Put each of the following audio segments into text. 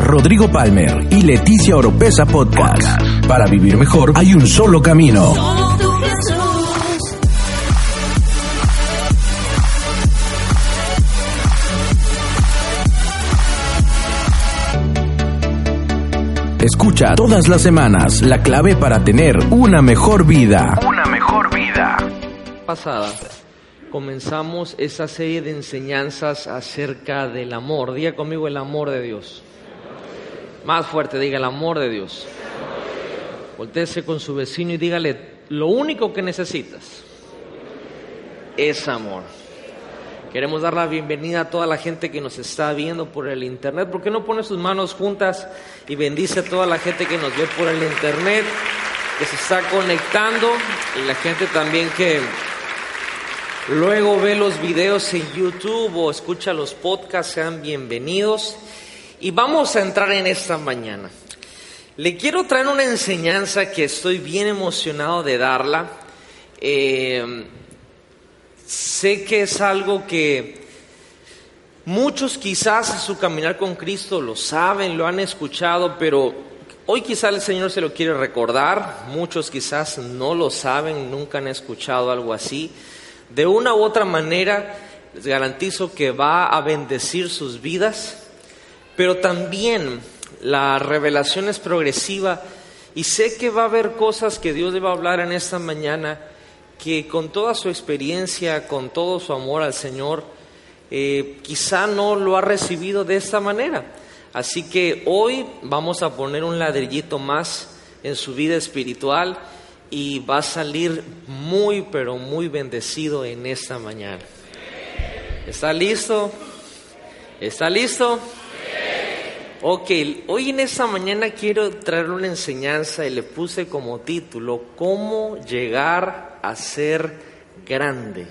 Rodrigo Palmer y Leticia Oropesa Podcast. Para vivir mejor hay un solo camino. Escucha todas las semanas la clave para tener una mejor vida. Una mejor vida. Pasada comenzamos esa serie de enseñanzas acerca del amor. Diga conmigo el amor de Dios. Más fuerte, diga el amor de Dios. Voltéese con su vecino y dígale, lo único que necesitas es amor. Queremos dar la bienvenida a toda la gente que nos está viendo por el internet. ¿Por qué no pone sus manos juntas y bendice a toda la gente que nos ve por el internet, que se está conectando y la gente también que luego ve los videos en YouTube o escucha los podcasts? Sean bienvenidos. Y vamos a entrar en esta mañana. Le quiero traer una enseñanza que estoy bien emocionado de darla. Eh, Sé que es algo que muchos quizás en su caminar con Cristo lo saben, lo han escuchado, pero hoy quizás el Señor se lo quiere recordar. Muchos quizás no lo saben, nunca han escuchado algo así. De una u otra manera, les garantizo que va a bendecir sus vidas, pero también la revelación es progresiva y sé que va a haber cosas que Dios le va a hablar en esta mañana que con toda su experiencia, con todo su amor al Señor, eh, quizá no lo ha recibido de esta manera. Así que hoy vamos a poner un ladrillito más en su vida espiritual y va a salir muy, pero muy bendecido en esta mañana. ¿Está listo? ¿Está listo? Ok, hoy en esta mañana quiero traer una enseñanza y le puse como título, ¿cómo llegar a ser grande.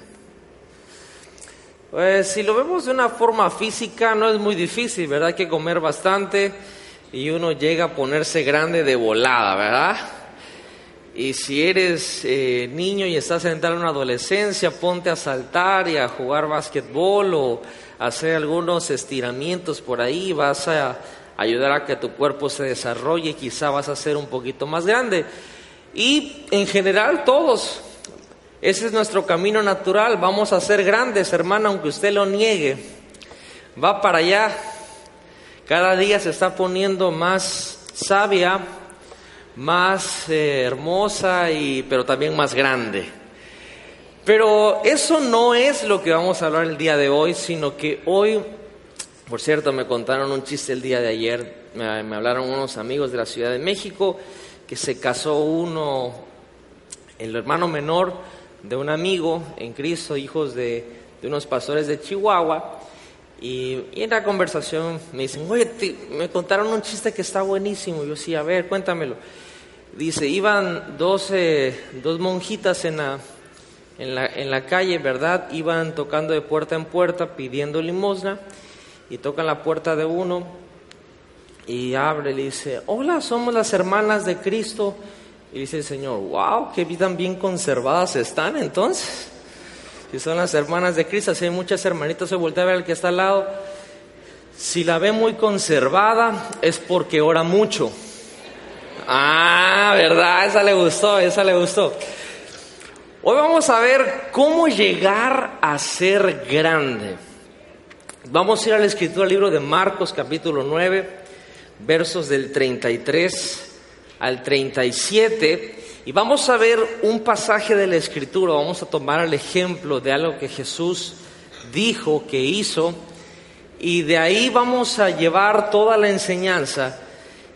Pues si lo vemos de una forma física no es muy difícil, ¿verdad? Que comer bastante y uno llega a ponerse grande de volada, ¿verdad? Y si eres eh, niño y estás entrando en una adolescencia, ponte a saltar y a jugar básquetbol o hacer algunos estiramientos por ahí, vas a ayudar a que tu cuerpo se desarrolle, quizá vas a ser un poquito más grande. Y en general todos ese es nuestro camino natural. Vamos a ser grandes, hermana, aunque usted lo niegue. Va para allá. Cada día se está poniendo más sabia, más eh, hermosa, y, pero también más grande. Pero eso no es lo que vamos a hablar el día de hoy, sino que hoy, por cierto, me contaron un chiste el día de ayer. Me, hablaron unos amigos de la Ciudad de México que se casó uno, el hermano menor, de un amigo en Cristo, hijos de, unos pastores de Chihuahua, y, en la conversación me dicen, oye, me contaron un chiste que está buenísimo. yo sí, a ver, cuéntamelo. Dice, iban dos, dos monjitas en la, en, la, en la calle, ¿verdad? Iban tocando de puerta en puerta pidiendo limosna y tocan la puerta de uno y abre y le dice, hola, somos las hermanas de Cristo y dice el Señor, wow, qué vida bien conservadas están entonces. Si son las hermanas de Cristo, si hay muchas hermanitas, se voltea a ver al que está al lado. Si la ve muy conservada, es porque ora mucho. Ah, ¿verdad? Esa le gustó, esa le gustó. Hoy vamos a ver cómo llegar a ser grande. Vamos a ir a la escritura, libro de Marcos, capítulo 9, versos del 33 al 37 y vamos a ver un pasaje de la escritura, vamos a tomar el ejemplo de algo que Jesús dijo, que hizo, y de ahí vamos a llevar toda la enseñanza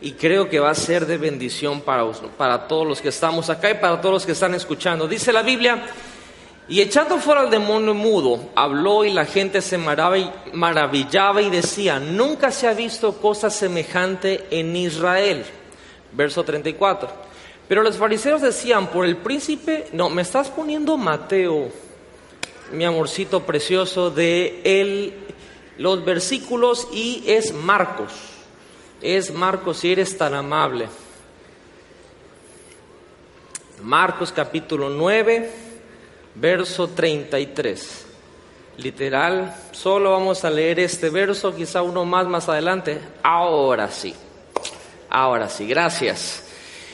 y creo que va a ser de bendición para, para todos los que estamos acá y para todos los que están escuchando. Dice la Biblia, y echando fuera al demonio mudo, habló y la gente se maravillaba y decía, nunca se ha visto cosa semejante en Israel verso 34. Pero los fariseos decían, por el príncipe, no, me estás poniendo Mateo, mi amorcito precioso, de el, los versículos y es Marcos. Es Marcos si eres tan amable. Marcos capítulo 9, verso 33. literal. Solo vamos a leer este verso, quizá uno más más adelante. Ahora sí. Ahora sí, gracias.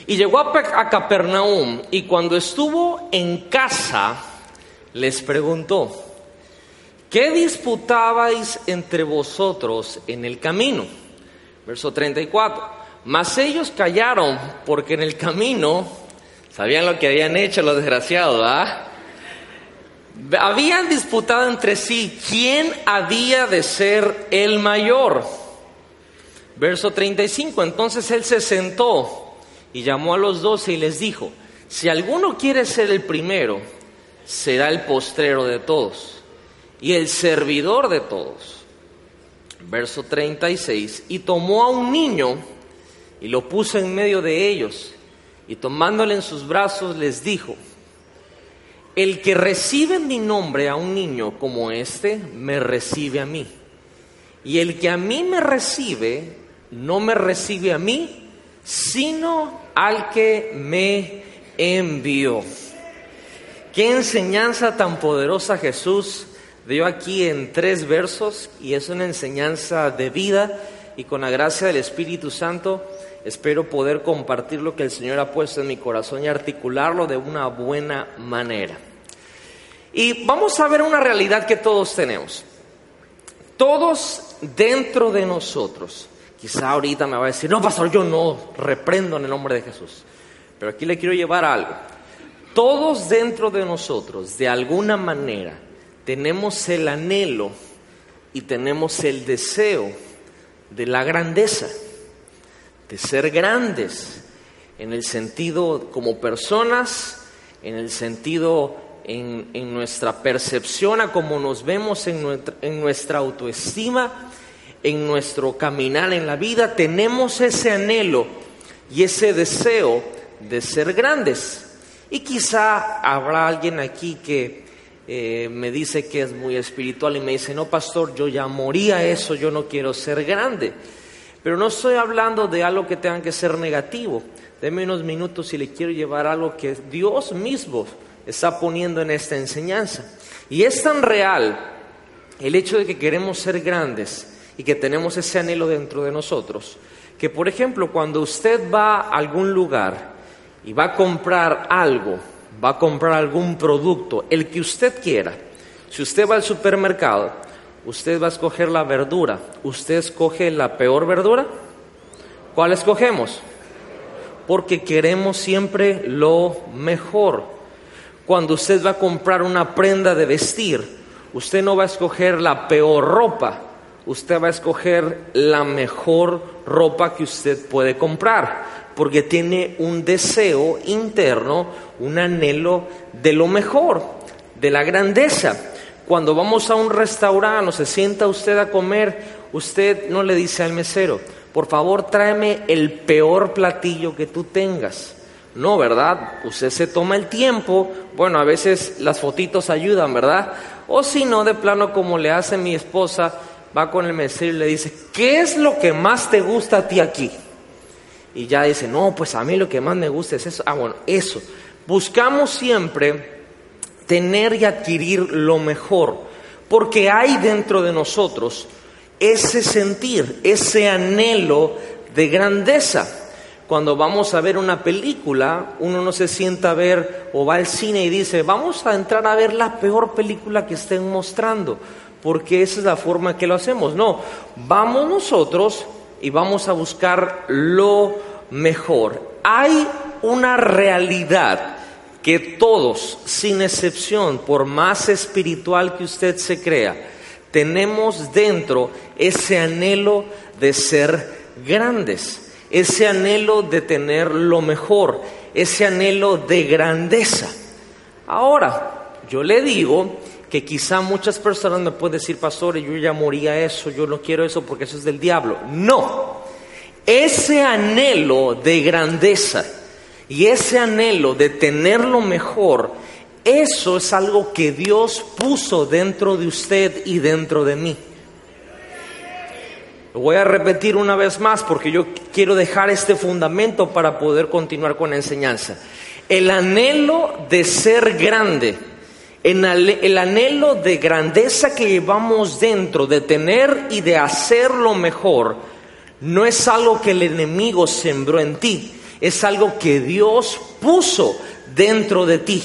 Y llegó a, Capernaum y cuando estuvo en casa les preguntó, ¿qué disputabais entre vosotros en el camino? Verso 34. Mas ellos callaron porque en el camino sabían lo que habían hecho los desgraciados, ¿ah? Habían disputado entre sí quién había de ser el mayor. Verso 35, entonces él se sentó y llamó a los doce y les dijo, si alguno quiere ser el primero, será el postrero de todos y el servidor de todos. Verso 36, y tomó a un niño y lo puso en medio de ellos y tomándole en sus brazos les dijo, el que recibe mi nombre a un niño como este, me recibe a mí. Y el que a mí me recibe, no me recibe a mí, sino al que me envió. Qué enseñanza tan poderosa Jesús dio aquí en tres versos y es una enseñanza de vida y con la gracia del Espíritu Santo espero poder compartir lo que el Señor ha puesto en mi corazón y articularlo de una buena manera. Y vamos a ver una realidad que todos tenemos. Todos dentro de nosotros Quizá ahorita me va a decir, no, pastor, yo no reprendo en el nombre de Jesús. Pero aquí le quiero llevar algo. Todos dentro de nosotros, de alguna manera, tenemos el anhelo y tenemos el deseo de la grandeza, de ser grandes, en el sentido como personas, en el sentido en, nuestra percepción a cómo nos vemos, en en nuestra autoestima en nuestro caminar en la vida tenemos ese anhelo y ese deseo de ser grandes. Y quizá habrá alguien aquí que eh, me dice que es muy espiritual y me dice, no, pastor, yo ya moría eso, yo no quiero ser grande. Pero no estoy hablando de algo que tenga que ser negativo. Deme unos minutos y le quiero llevar algo que Dios mismo está poniendo en esta enseñanza. Y es tan real el hecho de que queremos ser grandes y que tenemos ese anhelo dentro de nosotros, que por ejemplo cuando usted va a algún lugar y va a comprar algo, va a comprar algún producto, el que usted quiera, si usted va al supermercado, usted va a escoger la verdura, usted escoge la peor verdura, ¿cuál escogemos? Porque queremos siempre lo mejor. Cuando usted va a comprar una prenda de vestir, usted no va a escoger la peor ropa, usted va a escoger la mejor ropa que usted puede comprar, porque tiene un deseo interno, un anhelo de lo mejor, de la grandeza. Cuando vamos a un restaurante o se sienta usted a comer, usted no le dice al mesero, por favor tráeme el peor platillo que tú tengas. No, ¿verdad? Usted se toma el tiempo, bueno, a veces las fotitos ayudan, ¿verdad? O si no, de plano como le hace mi esposa, va con el mesero y le dice, ¿qué es lo que más te gusta a ti aquí? Y ya dice, no, pues a mí lo que más me gusta es eso. Ah, bueno, eso. Buscamos siempre tener y adquirir lo mejor, porque hay dentro de nosotros ese sentir, ese anhelo de grandeza. Cuando vamos a ver una película, uno no se sienta a ver o va al cine y dice, vamos a entrar a ver la peor película que estén mostrando porque esa es la forma que lo hacemos. No, vamos nosotros y vamos a buscar lo mejor. Hay una realidad que todos, sin excepción, por más espiritual que usted se crea, tenemos dentro ese anhelo de ser grandes, ese anhelo de tener lo mejor, ese anhelo de grandeza. Ahora, yo le digo que quizá muchas personas me pueden decir, pastor, yo ya moría eso, yo no quiero eso porque eso es del diablo. No, ese anhelo de grandeza y ese anhelo de tener lo mejor, eso es algo que Dios puso dentro de usted y dentro de mí. Lo voy a repetir una vez más porque yo quiero dejar este fundamento para poder continuar con la enseñanza. El anhelo de ser grande el anhelo de grandeza que llevamos dentro, de tener y de hacer lo mejor, no es algo que el enemigo sembró en ti, es algo que Dios puso dentro de ti.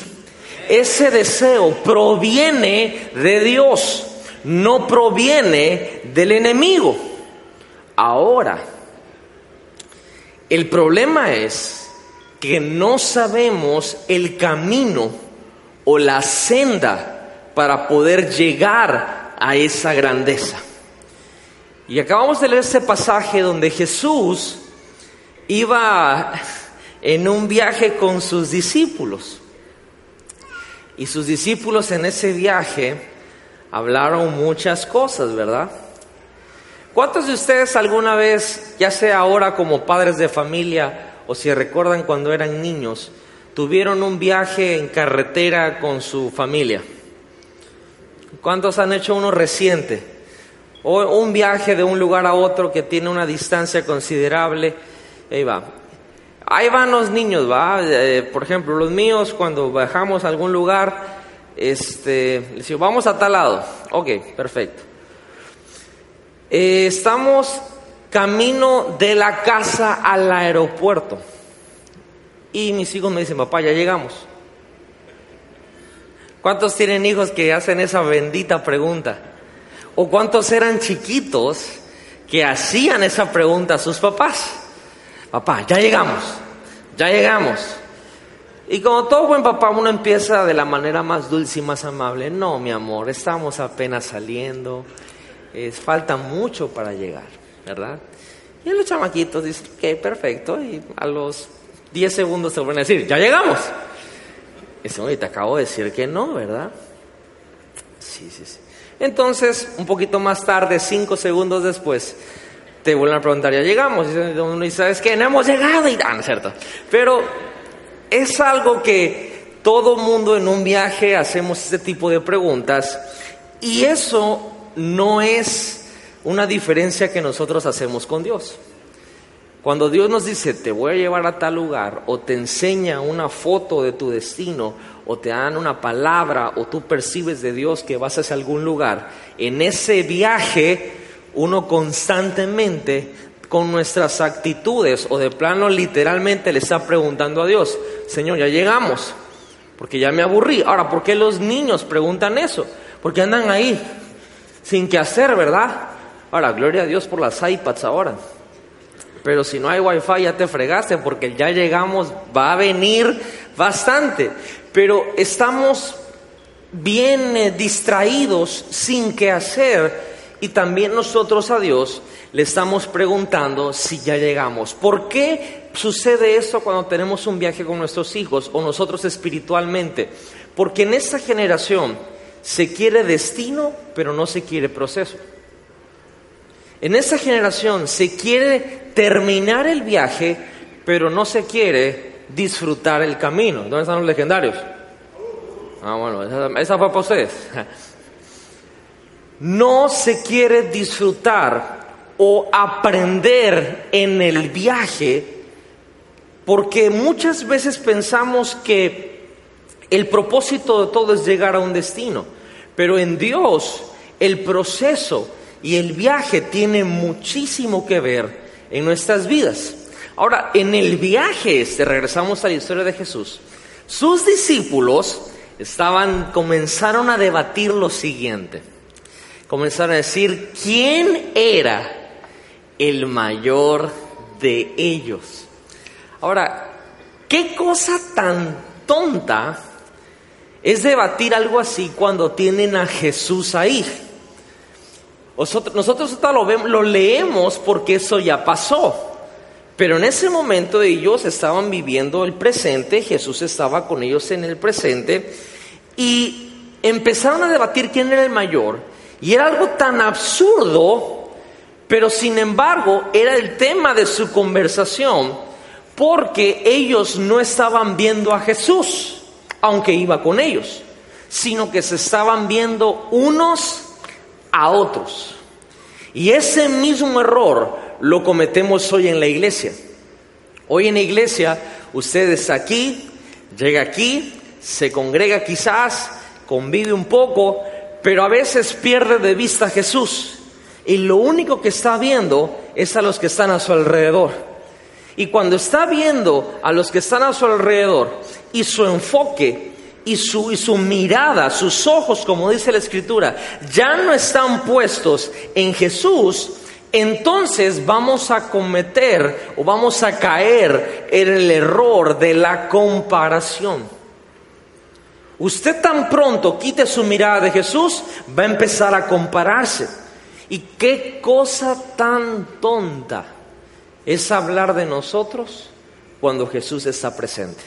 Ese deseo proviene de Dios, no proviene del enemigo. Ahora, el problema es que no sabemos el camino o la senda para poder llegar a esa grandeza. Y acabamos de leer ese pasaje donde Jesús iba en un viaje con sus discípulos. Y sus discípulos en ese viaje hablaron muchas cosas, ¿verdad? ¿Cuántos de ustedes alguna vez, ya sea ahora como padres de familia o si recuerdan cuando eran niños, tuvieron un viaje en carretera con su familia. ¿Cuántos han hecho uno reciente? O un viaje de un lugar a otro que tiene una distancia considerable. Ahí va. Ahí van los niños, va. Eh, por ejemplo, los míos cuando bajamos a algún lugar, este, les digo, vamos a tal lado. Ok, perfecto. Eh, estamos camino de la casa al aeropuerto. Y mis hijos me dicen, papá, ya llegamos. ¿Cuántos tienen hijos que hacen esa bendita pregunta? ¿O cuántos eran chiquitos que hacían esa pregunta a sus papás? Papá, ya llegamos, ya llegamos. Y como todo buen papá, uno empieza de la manera más dulce y más amable. No, mi amor, estamos apenas saliendo, es, falta mucho para llegar, ¿verdad? Y los chamaquitos dicen, ok, perfecto. Y a los 10 segundos se vuelven a decir, ya llegamos. Y dice, te acabo de decir que no, ¿verdad? Sí, sí, sí. Entonces, un poquito más tarde, 5 segundos después, te vuelven a preguntar, ya llegamos. Y uno dice, ¿sabes qué? No hemos llegado. Y, ah, cierto. Pero es algo que todo mundo en un viaje hacemos este tipo de preguntas. Y eso no es una diferencia que nosotros hacemos con Dios. Cuando Dios nos dice, te voy a llevar a tal lugar, o te enseña una foto de tu destino, o te dan una palabra, o tú percibes de Dios que vas hacia algún lugar, en ese viaje uno constantemente con nuestras actitudes o de plano literalmente le está preguntando a Dios, Señor, ya llegamos, porque ya me aburrí. Ahora, ¿por qué los niños preguntan eso? Porque andan ahí sin qué hacer, ¿verdad? Ahora, gloria a Dios por las iPads ahora. Pero si no hay wifi ya te fregaste porque ya llegamos, va a venir bastante. Pero estamos bien eh, distraídos sin qué hacer y también nosotros a Dios le estamos preguntando si ya llegamos. ¿Por qué sucede esto cuando tenemos un viaje con nuestros hijos o nosotros espiritualmente? Porque en esta generación se quiere destino, pero no se quiere proceso. En esta generación se quiere terminar el viaje, pero no se quiere disfrutar el camino. ¿Dónde están los legendarios? Ah, bueno, esa, fue para ustedes. No se quiere disfrutar o aprender en el viaje porque muchas veces pensamos que el propósito de todo es llegar a un destino, pero en Dios el proceso y el viaje tiene muchísimo que ver en nuestras vidas. Ahora, en el viaje este, regresamos a la historia de Jesús, sus discípulos estaban, comenzaron a debatir lo siguiente. Comenzaron a decir, ¿quién era el mayor de ellos? Ahora, ¿qué cosa tan tonta es debatir algo así cuando tienen a Jesús ahí? Nosotros, nosotros lo, vemos, lo leemos porque eso ya pasó. Pero en ese momento ellos estaban viviendo el presente, Jesús estaba con ellos en el presente y empezaron a debatir quién era el mayor. Y era algo tan absurdo, pero sin embargo era el tema de su conversación porque ellos no estaban viendo a Jesús, aunque iba con ellos, sino que se estaban viendo unos a otros. Y ese mismo error lo cometemos hoy en la iglesia. Hoy en la iglesia, ustedes aquí, llega aquí, se congrega quizás convive un poco, pero a veces pierde de vista a Jesús. Y lo único que está viendo es a los que están a su alrededor. Y cuando está viendo a los que están a su alrededor y su enfoque y su, y su mirada, sus ojos, como dice la escritura, ya no están puestos en Jesús, entonces vamos a cometer o vamos a caer en el error de la comparación. Usted tan pronto quite su mirada de Jesús, va a empezar a compararse. Y qué cosa tan tonta es hablar de nosotros cuando Jesús está presente.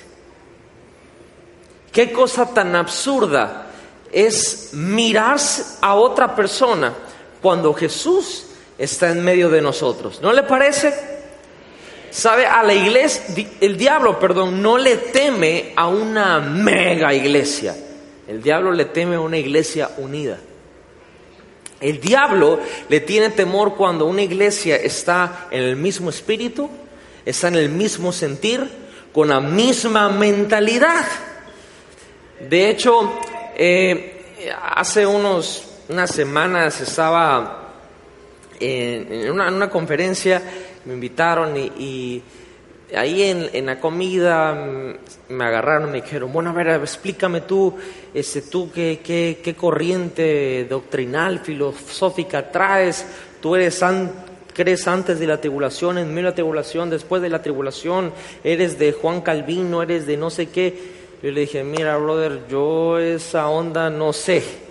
Qué cosa tan absurda es mirarse a otra persona cuando Jesús está en medio de nosotros. ¿No le parece? ¿Sabe? A la iglesia, el diablo, perdón, no le teme a una mega iglesia. El diablo le teme a una iglesia unida. El diablo le tiene temor cuando una iglesia está en el mismo espíritu, está en el mismo sentir, con la misma mentalidad. De hecho, eh, hace unos, unas semanas estaba en, una, conferencia, me invitaron y, ahí en, la comida mm, me agarraron y me dijeron, bueno, a ver, explícame tú, este, tú qué, qué, corriente doctrinal, filosófica traes, tú eres crees antes de la tribulación, en medio de la tribulación, después de la tribulación, eres de Juan Calvino, eres de no sé qué. Yo le dije, mira, brother, yo esa onda no sé.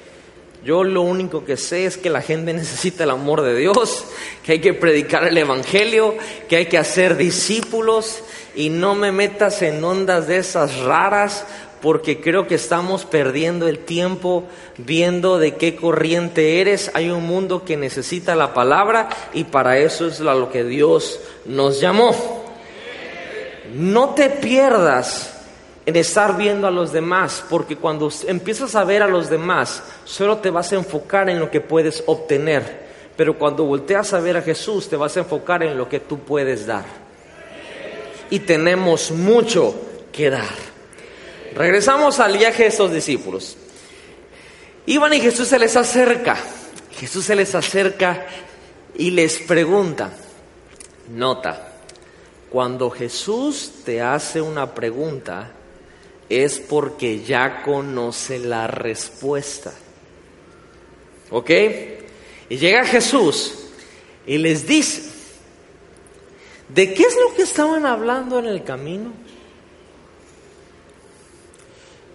Yo lo único que sé es que la gente necesita el amor de Dios, que hay que predicar el Evangelio, que hay que hacer discípulos y no me metas en ondas de esas raras porque creo que estamos perdiendo el tiempo viendo de qué corriente eres. Hay un mundo que necesita la palabra y para eso es lo que Dios nos llamó. No te pierdas en estar viendo a los demás, porque cuando empiezas a ver a los demás, solo te vas a enfocar en lo que puedes obtener, pero cuando volteas a ver a Jesús, te vas a enfocar en lo que tú puedes dar. Y tenemos mucho que dar. Regresamos al viaje de estos discípulos. Iban y Jesús se les acerca. Jesús se les acerca y les pregunta. Nota, cuando Jesús te hace una pregunta, es porque ya conoce la respuesta. ¿Ok? Y llega Jesús y les dice, ¿de qué es lo que estaban hablando en el camino?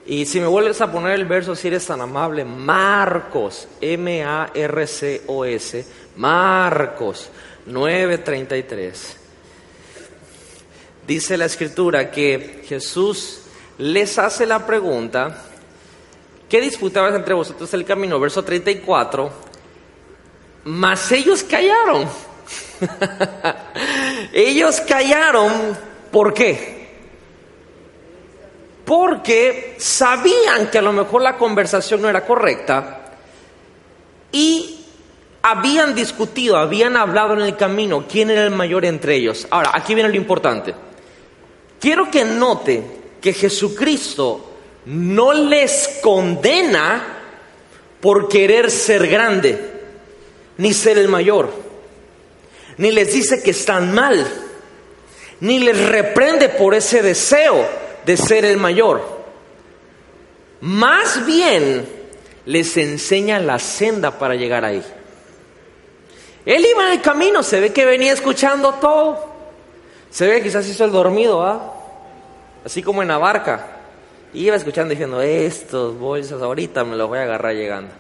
Y si me vuelves a poner el verso, si eres tan amable, Marcos, M-A-R-C-O-S, Marcos 9:33. Dice la escritura que Jesús les hace la pregunta, ¿qué disputabas entre vosotros el camino? Verso 34, mas ellos callaron. ellos callaron, ¿por qué? Porque sabían que a lo mejor la conversación no era correcta y habían discutido, habían hablado en el camino quién era el mayor entre ellos. Ahora, aquí viene lo importante. Quiero que note que Jesucristo no les condena por querer ser grande, ni ser el mayor, ni les dice que están mal, ni les reprende por ese deseo de ser el mayor. Más bien les enseña la senda para llegar ahí. Él iba en el camino, se ve que venía escuchando todo. Se ve que quizás hizo el dormido, ¿ah? Así como en la barca. iba escuchando diciendo, estos bolsas ahorita me los voy a agarrar llegando.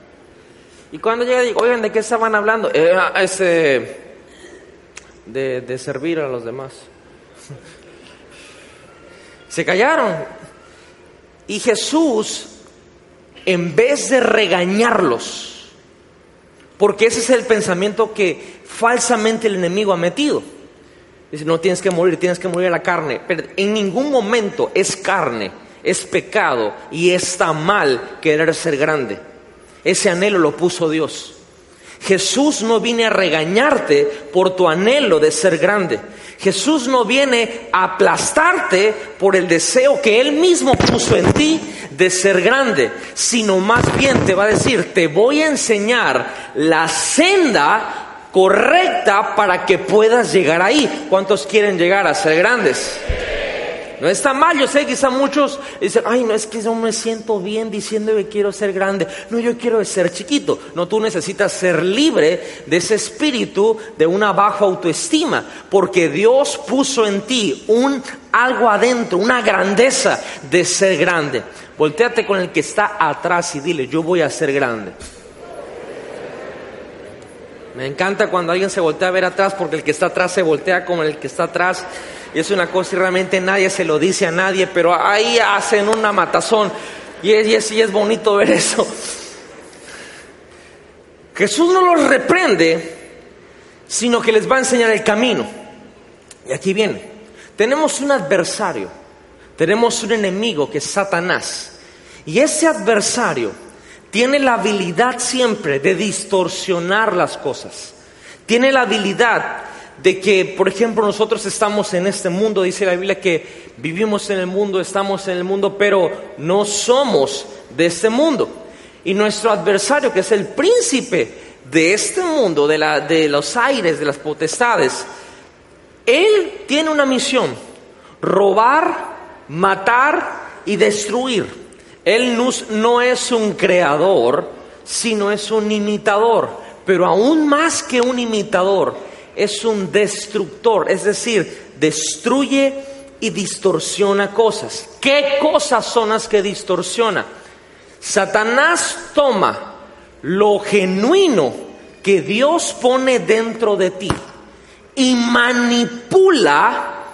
Y cuando llega, digo, oigan, ¿de qué estaban hablando? Eh, ah, ese, de, de servir a los demás. Se callaron. Y Jesús, en vez de regañarlos, porque ese es el pensamiento que falsamente el enemigo ha metido. Dice, no tienes que morir, tienes que morir a la carne. Pero en ningún momento es carne, es pecado y está mal querer ser grande. Ese anhelo lo puso Dios. Jesús no viene a regañarte por tu anhelo de ser grande. Jesús no viene a aplastarte por el deseo que Él mismo puso en ti de ser grande, sino más bien te va a decir, te voy a enseñar la senda correcta para que puedas llegar ahí. ¿Cuántos quieren llegar a ser grandes? No está mal, yo sé, quizá muchos dicen, ay, no es que yo me siento bien diciendo que quiero ser grande. No, yo quiero ser chiquito. No, tú necesitas ser libre de ese espíritu de una baja autoestima, porque Dios puso en ti un algo adentro, una grandeza de ser grande. Volteate con el que está atrás y dile, yo voy a ser grande. Me encanta cuando alguien se voltea a ver atrás porque el que está atrás se voltea con el que está atrás y es una cosa y realmente nadie se lo dice a nadie, pero ahí hacen una matazón. Y es, y es bonito ver eso. Jesús no los reprende, sino que les va a enseñar el camino. Y aquí viene. Tenemos un adversario, tenemos un enemigo que es Satanás. Y ese adversario tiene la habilidad siempre de distorsionar las cosas. Tiene la habilidad de que, por ejemplo, nosotros estamos en este mundo, dice la Biblia que vivimos en el mundo, estamos en el mundo, pero no somos de este mundo. Y nuestro adversario, que es el príncipe de este mundo, de, los aires, de las potestades, él tiene una misión, robar, matar y destruir. Él no es un creador, sino es un imitador, pero aún más que un imitador, es un destructor, es decir, destruye y distorsiona cosas. ¿Qué cosas son las que distorsiona? Satanás toma lo genuino que Dios pone dentro de ti y manipula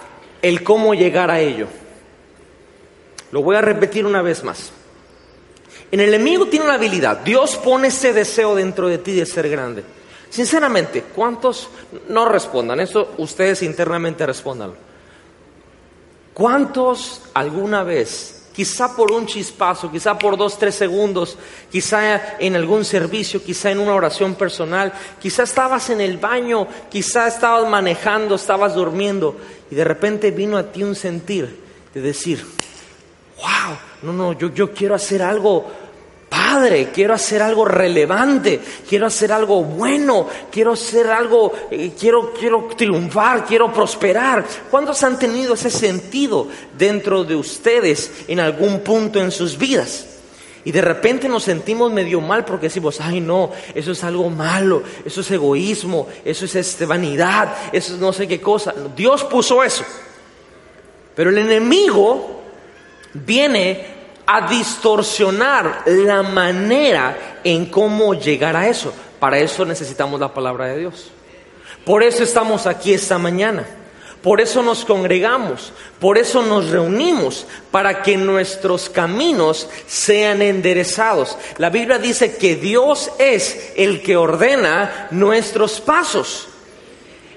el cómo llegar a ello. Lo voy a repetir una vez más. El enemigo tiene la habilidad, Dios pone ese deseo dentro de ti de ser grande. Sinceramente, ¿cuántos no respondan? Eso ustedes internamente respondan. ¿Cuántos alguna vez, quizá por un chispazo, quizá por dos, tres segundos, quizá en algún servicio, quizá en una oración personal, quizá estabas en el baño, quizá estabas manejando, estabas durmiendo y de repente vino a ti un sentir de decir, wow, no, no, yo, yo quiero hacer algo Padre, quiero hacer algo relevante, quiero hacer algo bueno, quiero hacer algo, eh, quiero, quiero triunfar, quiero prosperar. ¿Cuántos han tenido ese sentido dentro de ustedes en algún punto en sus vidas? Y de repente nos sentimos medio mal porque decimos, ay no, eso es algo malo, eso es egoísmo, eso es este, vanidad, eso es no sé qué cosa. Dios puso eso. Pero el enemigo viene a distorsionar la manera en cómo llegar a eso. Para eso necesitamos la palabra de Dios. Por eso estamos aquí esta mañana. Por eso nos congregamos, por eso nos reunimos, para que nuestros caminos sean enderezados. La Biblia dice que Dios es el que ordena nuestros pasos.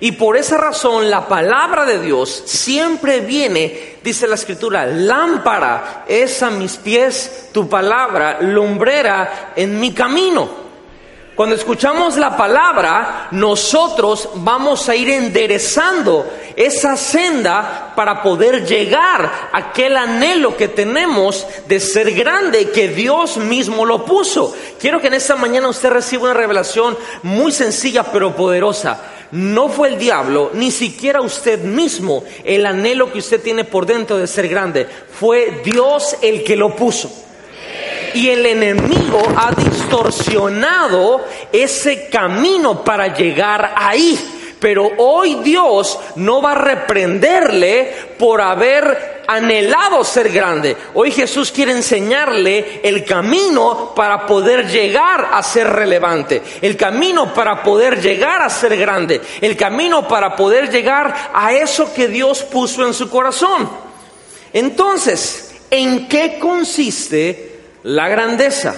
Y por esa razón la palabra de Dios siempre viene, dice la escritura, lámpara es a mis pies tu palabra, lumbrera en mi camino. Cuando escuchamos la palabra, nosotros vamos a ir enderezando esa senda para poder llegar a aquel anhelo que tenemos de ser grande, que Dios mismo lo puso. Quiero que en esta mañana usted reciba una revelación muy sencilla pero poderosa no fue el diablo, ni siquiera usted mismo, el anhelo que usted tiene por dentro de ser grande. Fue Dios el que lo puso. Y el enemigo ha distorsionado ese camino para llegar ahí. Pero hoy Dios no va a reprenderle por haber anhelado ser grande. Hoy Jesús quiere enseñarle el camino para poder llegar a ser relevante, el camino para poder llegar a ser grande, el camino para poder llegar a eso que Dios puso en su corazón. Entonces, ¿en qué consiste la grandeza?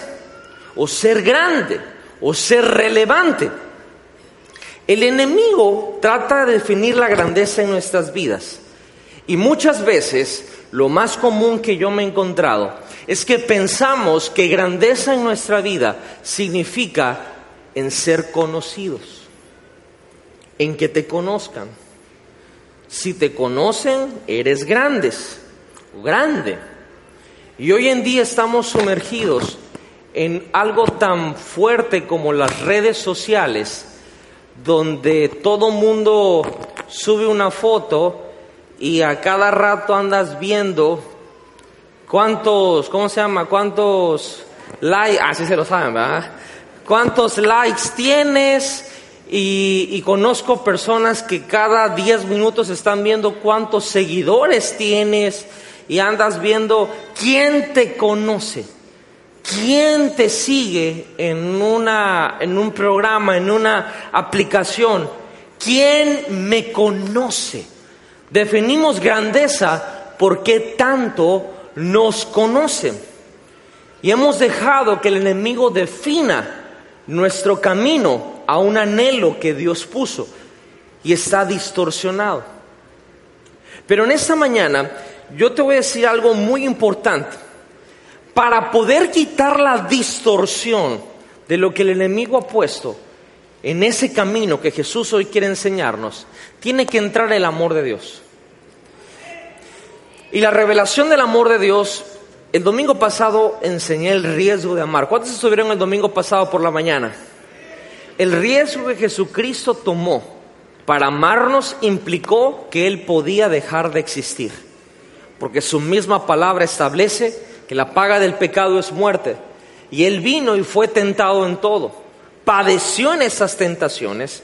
O ser grande, o ser relevante. El enemigo trata de definir la grandeza en nuestras vidas. Y muchas veces lo más común que yo me he encontrado es que pensamos que grandeza en nuestra vida significa en ser conocidos, en que te conozcan. Si te conocen, eres grandes, grande. Y hoy en día estamos sumergidos en algo tan fuerte como las redes sociales, donde todo mundo sube una foto y a cada rato andas viendo cuántos, ¿cómo se llama? ¿Cuántos likes? Así ah, se lo saben, ¿verdad? ¿Cuántos likes tienes? Y, y, conozco personas que cada 10 minutos están viendo cuántos seguidores tienes y andas viendo quién te conoce. ¿Quién te sigue en, una, en un programa, en una aplicación? ¿Quién me conoce? Definimos grandeza porque tanto nos conocen. Y hemos dejado que el enemigo defina nuestro camino a un anhelo que Dios puso y está distorsionado. Pero en esta mañana yo te voy a decir algo muy importante para poder quitar la distorsión de lo que el enemigo ha puesto en ese camino que Jesús hoy quiere enseñarnos, tiene que entrar el amor de Dios. Y la revelación del amor de Dios, el domingo pasado enseñé el riesgo de amar. ¿Cuántos estuvieron el domingo pasado por la mañana? El riesgo que Jesucristo tomó para amarnos implicó que Él podía dejar de existir, porque su misma palabra establece que la paga del pecado es muerte. Y él vino y fue tentado en todo. Padeció en esas tentaciones,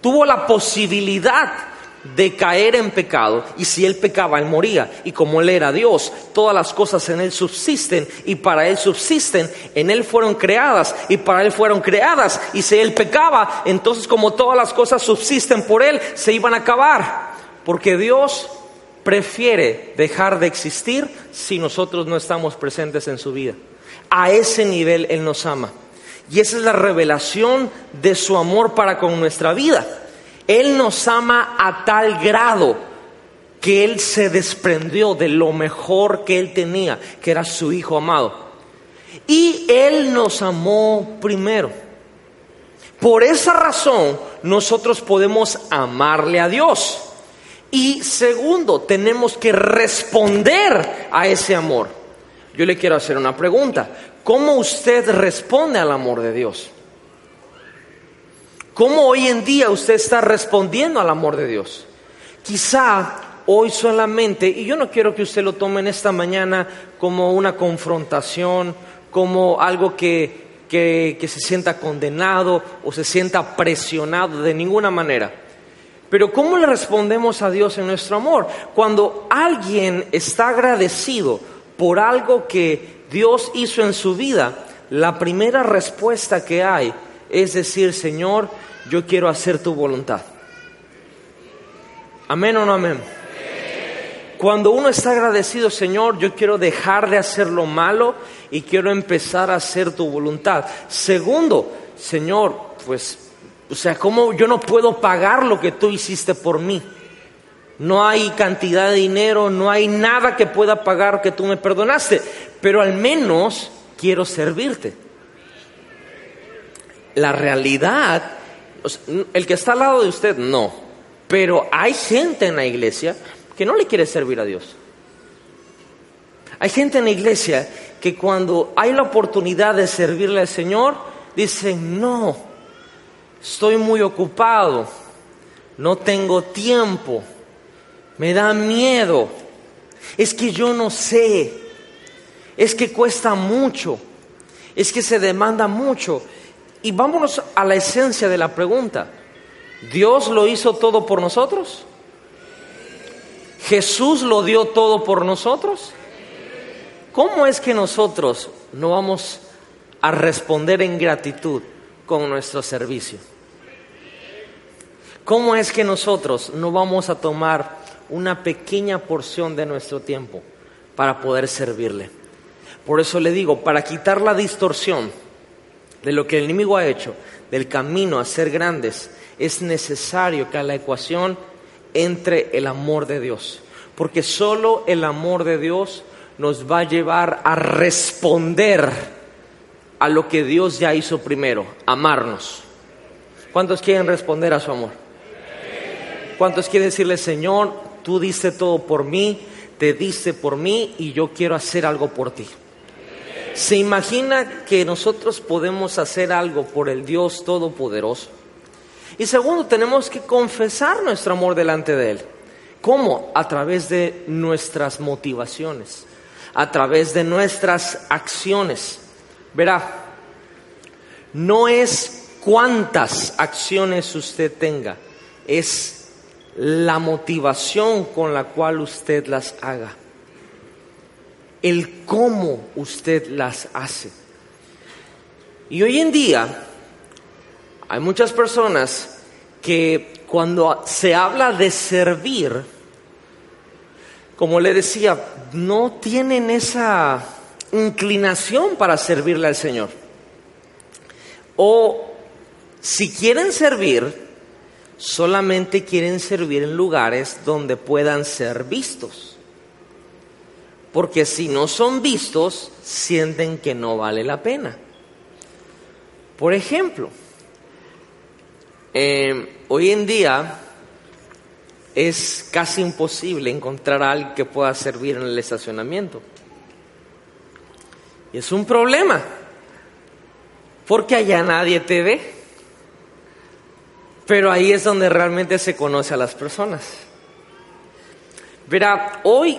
tuvo la posibilidad de caer en pecado y si él pecaba, él moría. Y como él era Dios, todas las cosas en él subsisten y para él subsisten, en él fueron creadas y para él fueron creadas. Y si él pecaba, entonces como todas las cosas subsisten por él, se iban a acabar. Porque Dios prefiere dejar de existir si nosotros no estamos presentes en su vida. A ese nivel Él nos ama. Y esa es la revelación de su amor para con nuestra vida. Él nos ama a tal grado que Él se desprendió de lo mejor que Él tenía, que era su Hijo amado. Y Él nos amó primero. Por esa razón nosotros podemos amarle a Dios. Y segundo, tenemos que responder a ese amor. Yo le quiero hacer una pregunta. ¿Cómo usted responde al amor de Dios? ¿Cómo hoy en día usted está respondiendo al amor de Dios? Quizá hoy solamente, y yo no quiero que usted lo tome en esta mañana como una confrontación, como algo que, que, que se sienta condenado o se sienta presionado de ninguna manera. Pero ¿cómo le respondemos a Dios en nuestro amor? Cuando alguien está agradecido por algo que Dios hizo en su vida, la primera respuesta que hay es decir, Señor, yo quiero hacer tu voluntad. Amén o no amén. Cuando uno está agradecido, Señor, yo quiero dejar de hacer lo malo y quiero empezar a hacer tu voluntad. Segundo, Señor, pues o sea, ¿cómo yo no puedo pagar lo que tú hiciste por mí? No hay cantidad de dinero, no hay nada que pueda pagar que tú me perdonaste, pero al menos quiero servirte. La realidad, el que está al lado de usted, no, pero hay gente en la iglesia que no le quiere servir a Dios. Hay gente en la iglesia que cuando hay la oportunidad de servirle al Señor, dicen, no, estoy muy ocupado, no tengo tiempo, me da miedo, es que yo no sé, es que cuesta mucho, es que se demanda mucho. Y vámonos a la esencia de la pregunta. ¿Dios lo hizo todo por nosotros? ¿Jesús lo dio todo por nosotros? ¿Cómo es que nosotros no vamos a responder en gratitud con nuestro servicio. ¿Cómo es que nosotros no vamos a tomar una pequeña porción de nuestro tiempo para poder servirle? Por eso le digo, para quitar la distorsión de lo que el enemigo ha hecho, del camino a ser grandes, es necesario que a la ecuación entre el amor de Dios. Porque solo el amor de Dios nos va a llevar a responder a lo que Dios ya hizo primero, amarnos. ¿Cuántos quieren responder a su amor? ¿Cuántos quieren decirle, Señor, tú diste todo por mí, te diste por mí y yo quiero hacer algo por ti? ¿Se imagina que nosotros podemos hacer algo por el Dios Todopoderoso? Y segundo, tenemos que confesar nuestro amor delante de Él. ¿Cómo? A través de nuestras motivaciones, a través de nuestras acciones. Verá, no es cuántas acciones usted tenga, es la motivación con la cual usted las haga, el cómo usted las hace. Y hoy en día hay muchas personas que cuando se habla de servir, como le decía, no tienen esa inclinación para servirle al Señor. O si quieren servir, solamente quieren servir en lugares donde puedan ser vistos. Porque si no son vistos, sienten que no vale la pena. Por ejemplo, eh, hoy en día es casi imposible encontrar a alguien que pueda servir en el estacionamiento. Y es un problema, porque allá nadie te ve. Pero ahí es donde realmente se conoce a las personas. Verá, hoy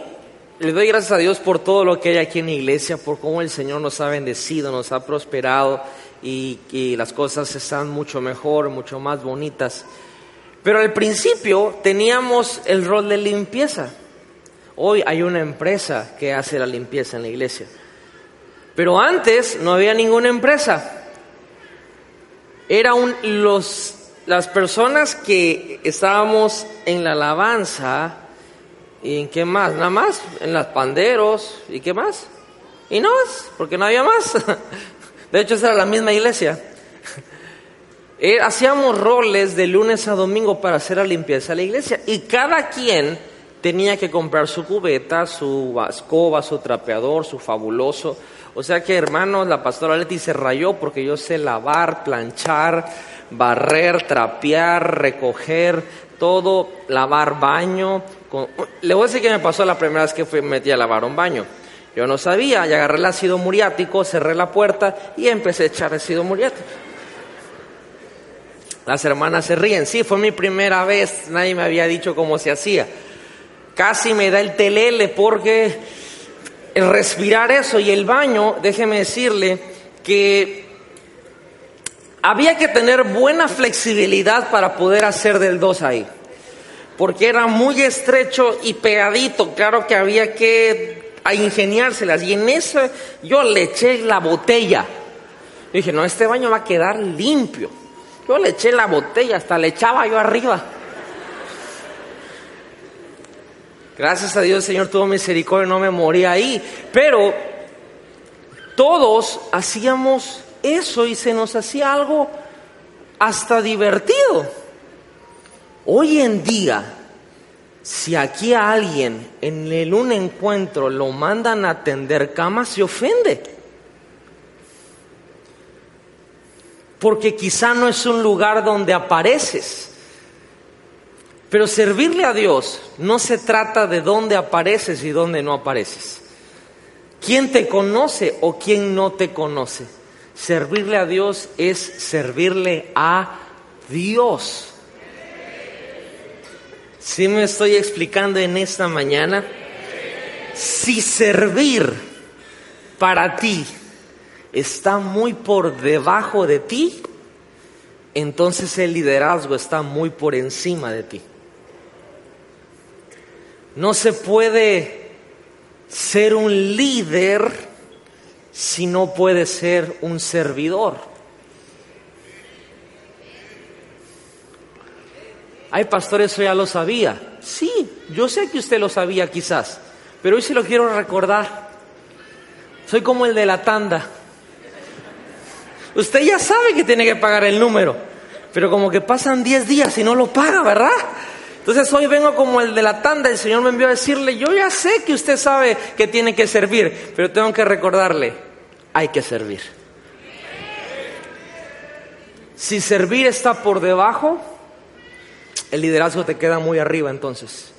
le doy gracias a Dios por todo lo que hay aquí en la iglesia, por cómo el Señor nos ha bendecido, nos ha prosperado y, y las cosas están mucho mejor, mucho más bonitas. Pero al principio teníamos el rol de limpieza. Hoy hay una empresa que hace la limpieza en la iglesia. Pero antes no había ninguna empresa. Era los, las personas que estábamos en la alabanza y en qué más, nada más, en las panderos y qué más. Y no más, porque no había más. De hecho, esa era la misma iglesia. Eh, hacíamos roles de lunes a domingo para hacer la limpieza de la iglesia y cada quien tenía que comprar su cubeta, su escoba, su trapeador, su fabuloso. O sea que, hermanos, la pastora Leti se rayó porque yo sé lavar, planchar, barrer, trapear, recoger, todo, lavar baño. Le voy a decir que me pasó la primera vez que fui, metí a lavar un baño. Yo no sabía, y agarré el ácido muriático, cerré la puerta y empecé a echar ácido muriático. Las hermanas se ríen. Sí, fue mi primera vez, nadie me había dicho cómo se hacía. Casi me da el telele porque respirar eso y el baño, déjeme decirle que había que tener buena flexibilidad para poder hacer del dos ahí. Porque era muy estrecho y pegadito, claro que había que ingeniárselas. Y en eso yo le eché la botella. dije, no, este baño va a quedar limpio. Yo le eché la botella, hasta le echaba yo arriba. Gracias a Dios el Señor tuvo misericordia, no me morí ahí. Pero todos hacíamos eso y se nos hacía algo hasta divertido. Hoy en día, si aquí a alguien en el un encuentro lo mandan a atender cama, se ofende. porque quizá no es un lugar donde apareces. Pero servirle a Dios no se trata de dónde apareces y dónde no apareces. ¿Quién te conoce o quién no te conoce? Servirle a Dios es servirle a Dios. ¿Sí me estoy explicando en esta mañana? Si servir para ti está muy por debajo de ti, entonces el liderazgo está muy por encima de ti. No se puede ser un líder si no puede ser un servidor. Hay pastores, eso ya lo sabía. Sí, yo sé que usted lo sabía quizás, pero hoy sí lo quiero recordar. Soy como el de la tanda. Usted ya sabe que tiene que pagar el número, pero como que pasan 10 días y no lo paga, ¿verdad? Entonces hoy vengo como el de la tanda, el Señor me envió a decirle, yo ya sé que usted sabe que tiene que servir, pero tengo que recordarle, hay que servir. Si servir está por debajo, el liderazgo te queda muy arriba entonces.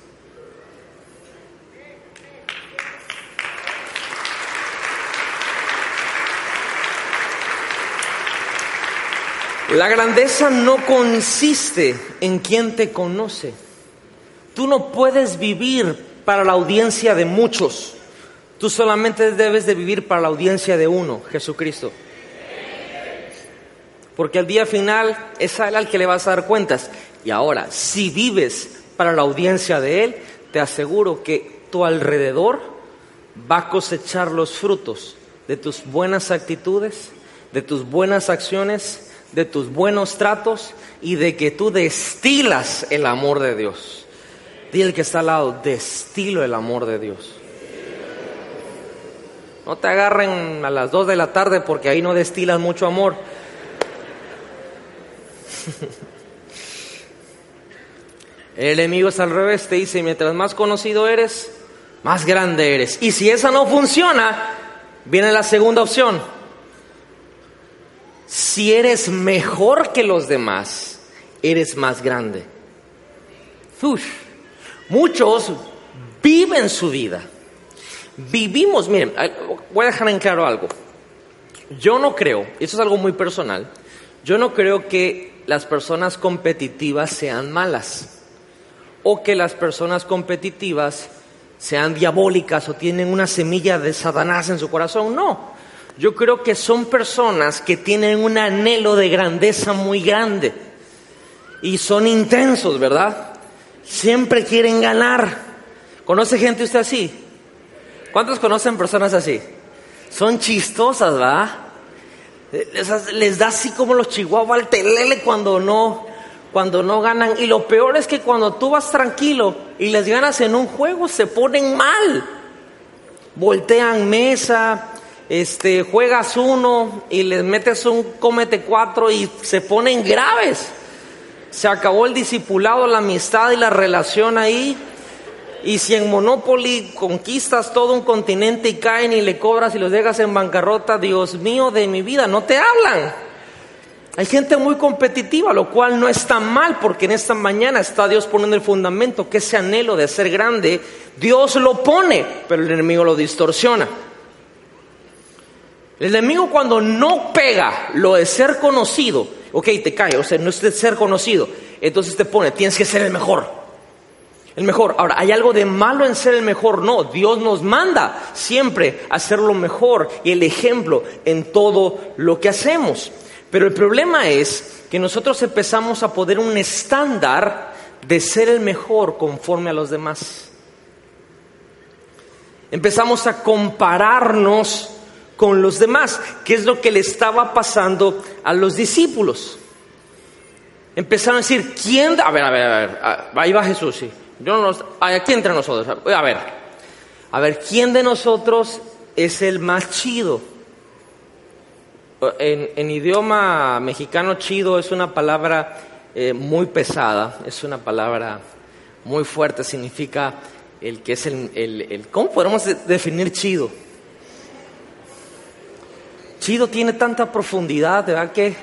La grandeza no consiste en quien te conoce. Tú no puedes vivir para la audiencia de muchos. Tú solamente debes de vivir para la audiencia de uno, Jesucristo. Porque al día final es Él al que le vas a dar cuentas. Y ahora, si vives para la audiencia de Él, te aseguro que tu alrededor va a cosechar los frutos de tus buenas actitudes, de tus buenas acciones de tus buenos tratos y de que tú destilas el amor de Dios. Dile el que está al lado, destilo el amor de Dios. No te agarren a las 2 de la tarde porque ahí no destilas mucho amor. El enemigo es al revés, te dice, mientras más conocido eres, más grande eres. Y si esa no funciona, viene la segunda opción si eres mejor que los demás, eres más grande. Muchos viven su vida. Vivimos, miren, voy a dejar en claro algo. Yo no creo, eso es algo muy personal, yo no creo que las personas competitivas sean malas o que las personas competitivas sean diabólicas o tienen una semilla de Satanás en su corazón. No, yo creo que son personas que tienen un anhelo de grandeza muy grande y son intensos, ¿verdad? Siempre quieren ganar. ¿Conoce gente usted así? ¿Cuántos conocen personas así? Son chistosas, ¿verdad? Les, da así como los chihuahuas al telele cuando no, cuando no ganan. Y lo peor es que cuando tú vas tranquilo y les ganas en un juego, se ponen mal. Voltean mesa, este, juegas uno y les metes un comete cuatro y se ponen graves. Se acabó el discipulado, la amistad y la relación ahí. Y si en Monopoly conquistas todo un continente y caen y le cobras y los dejas en bancarrota, Dios mío de mi vida, no te hablan. Hay gente muy competitiva, lo cual no está mal, porque en esta mañana está Dios poniendo el fundamento, que ese anhelo de ser grande, Dios lo pone, pero el enemigo lo distorsiona. El enemigo cuando no pega lo de ser conocido, ok, te cae, o sea, no es de ser conocido, entonces te pone, tienes que ser el mejor. El mejor. Ahora, ¿hay algo de malo en ser el mejor? No, Dios nos manda siempre a ser lo mejor y el ejemplo en todo lo que hacemos. Pero el problema es que nosotros empezamos a poner un estándar de ser el mejor conforme a los demás. Empezamos a compararnos con los demás, que es lo que le estaba pasando a los discípulos. Empezaron a decir, ¿quién? A ver, a ver, a ver, ahí va Jesús, sí. Yo no aquí entre nosotros, a ver, a ver, ¿quién de nosotros es el más chido? En, idioma mexicano, chido es una palabra eh, muy pesada, es una palabra muy fuerte, significa el que es el, el ¿cómo podemos definir chido? Chido tiene tanta profundidad, ¿verdad? Que.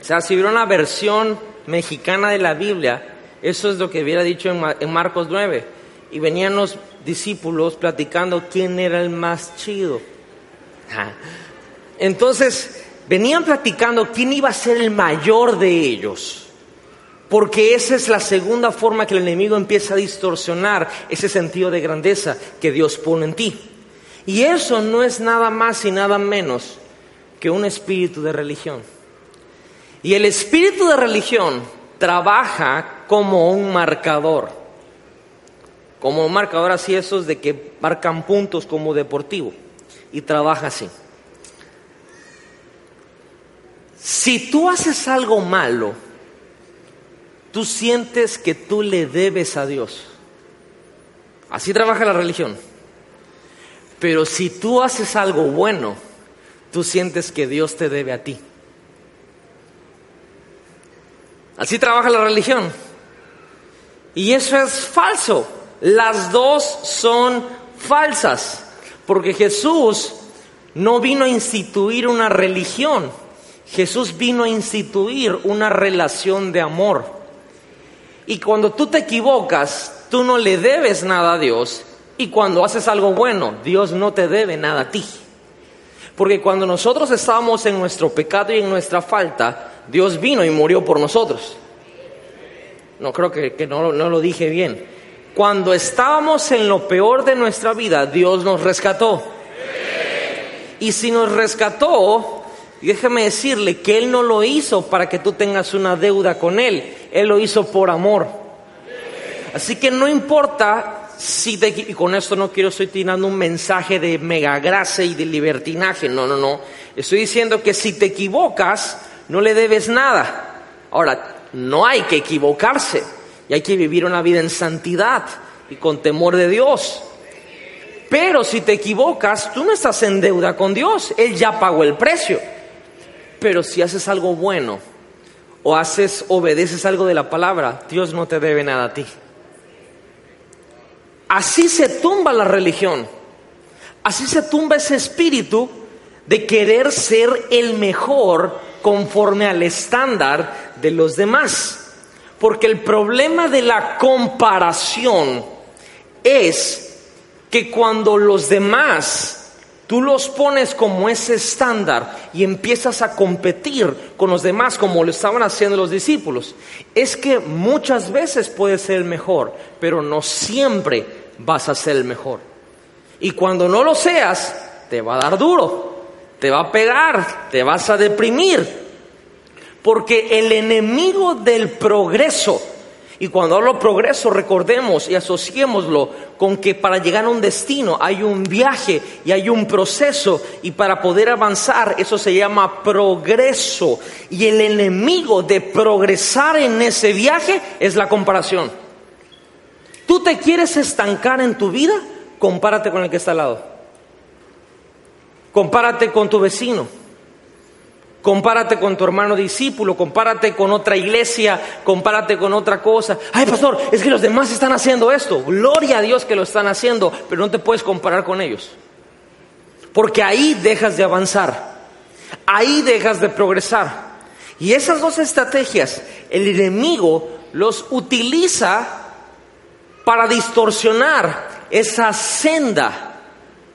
O sea, si hubiera una versión mexicana de la Biblia, eso es lo que hubiera dicho en Marcos 9. Y venían los discípulos platicando quién era el más chido. Entonces, venían platicando quién iba a ser el mayor de ellos. Porque esa es la segunda forma que el enemigo empieza a distorsionar ese sentido de grandeza que Dios pone en ti. Y eso no es nada más y nada menos que un espíritu de religión. Y el espíritu de religión trabaja como un marcador. Como un marcador así esos de que marcan puntos como deportivo. Y trabaja así. Si tú haces algo malo, tú sientes que tú le debes a Dios. Así trabaja la religión. Pero si tú haces algo bueno, tú sientes que Dios te debe a ti. Así trabaja la religión. Y eso es falso. Las dos son falsas. Porque Jesús no vino a instituir una religión, Jesús vino a instituir una relación de amor. Y cuando tú te equivocas, tú no le debes nada a Dios. Y cuando haces algo bueno, Dios no te debe nada a ti. Porque cuando nosotros estábamos en nuestro pecado y en nuestra falta, Dios vino y murió por nosotros. No creo que, no, no lo dije bien. Cuando estábamos en lo peor de nuestra vida, Dios nos rescató. Y si nos rescató, déjeme decirle que Él no lo hizo para que tú tengas una deuda con Él, Él lo hizo por amor. Así que no importa si te, y con esto no quiero estoy tirando un mensaje de megagracia y de libertinaje, no, no, no. Estoy diciendo que si te equivocas, no le debes nada. Ahora, no hay que equivocarse y hay que vivir una vida en santidad y con temor de Dios. Pero si te equivocas, tú no estás en deuda con Dios, Él ya pagó el precio. Pero si haces algo bueno o haces, obedeces algo de la palabra, Dios no te debe nada a ti. Así se tumba la religión. Así se tumba ese espíritu de querer ser el mejor conforme al estándar de los demás. Porque el problema de la comparación es que cuando los demás tú los pones como ese estándar y empiezas a competir con los demás como lo estaban haciendo los discípulos, es que muchas veces puedes ser el mejor, pero no siempre vas a ser el mejor. Y cuando no lo seas, te va a dar duro, te va a pegar, te vas a deprimir, porque el enemigo del progreso y cuando hablo progreso, recordemos y asociémoslo con que para llegar a un destino hay un viaje y hay un proceso y para poder avanzar eso se llama progreso. Y el enemigo de progresar en ese viaje es la comparación. ¿Tú te quieres estancar en tu vida? Compárate con el que está al lado. Compárate con tu vecino Compárate con tu hermano discípulo, compárate con otra iglesia, compárate con otra cosa. Ay, pastor, es que los demás están haciendo esto. Gloria a Dios que lo están haciendo, pero no te puedes comparar con ellos. Porque ahí dejas de avanzar, ahí dejas de progresar. Y esas dos estrategias, el enemigo los utiliza para distorsionar esa senda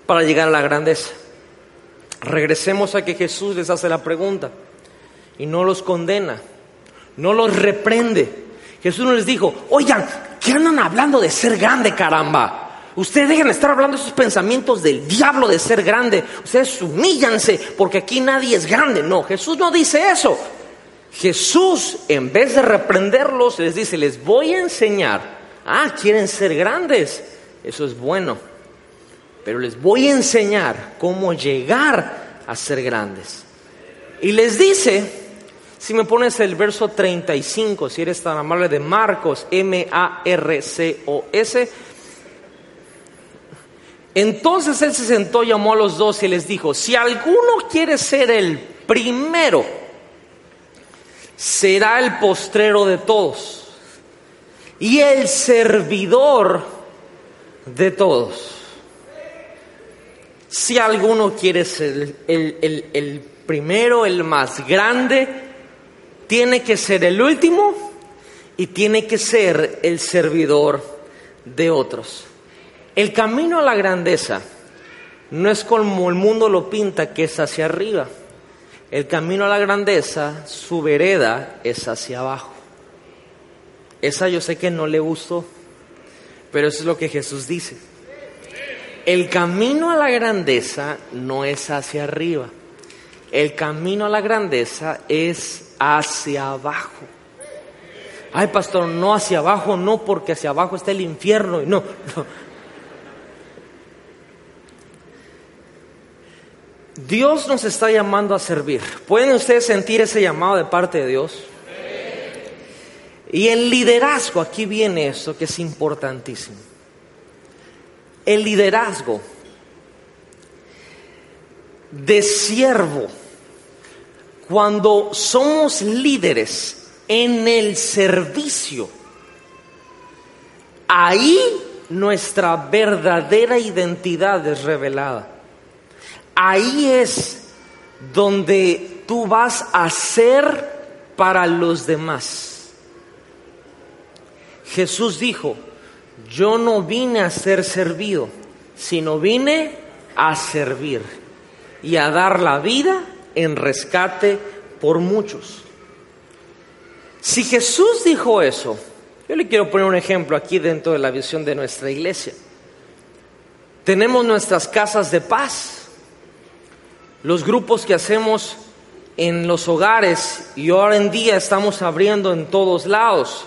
para llegar a la grandeza. Regresemos a que Jesús les hace la pregunta y no los condena, no los reprende. Jesús no les dijo, oigan, ¿qué andan hablando de ser grande, caramba? Ustedes dejen de estar hablando esos pensamientos del diablo de ser grande. Ustedes humíllanse porque aquí nadie es grande. No, Jesús no dice eso. Jesús, en vez de reprenderlos, les dice, les voy a enseñar. Ah, quieren ser grandes. Eso es bueno pero les voy a enseñar cómo llegar a ser grandes. Y les dice, si me pones el verso 35, si eres tan amable de Marcos, M-A-R-C-O-S, entonces él se sentó, llamó a los dos y les dijo, si alguno quiere ser el primero, será el postrero de todos y el servidor de todos. Si alguno quiere ser el, primero, el más grande, tiene que ser el último y tiene que ser el servidor de otros. El camino a la grandeza no es como el mundo lo pinta, que es hacia arriba. El camino a la grandeza, su vereda es hacia abajo. Esa yo sé que no le gustó, pero eso es lo que Jesús dice. El camino a la grandeza no es hacia arriba. El camino a la grandeza es hacia abajo. Ay, pastor, no hacia abajo, no, porque hacia abajo está el infierno. No, no. Dios nos está llamando a servir. ¿Pueden ustedes sentir ese llamado de parte de Dios? Y el liderazgo, aquí viene eso que es importantísimo el liderazgo de siervo, cuando somos líderes en el servicio, ahí nuestra verdadera identidad es revelada. ahí es donde tú vas a ser para los demás. Jesús dijo, yo no vine a ser servido, sino vine a servir y a dar la vida en rescate por muchos. Si Jesús dijo eso, yo le quiero poner un ejemplo aquí dentro de la visión de nuestra iglesia. Tenemos nuestras casas de paz, los grupos que hacemos en los hogares y ahora en día estamos abriendo en todos lados,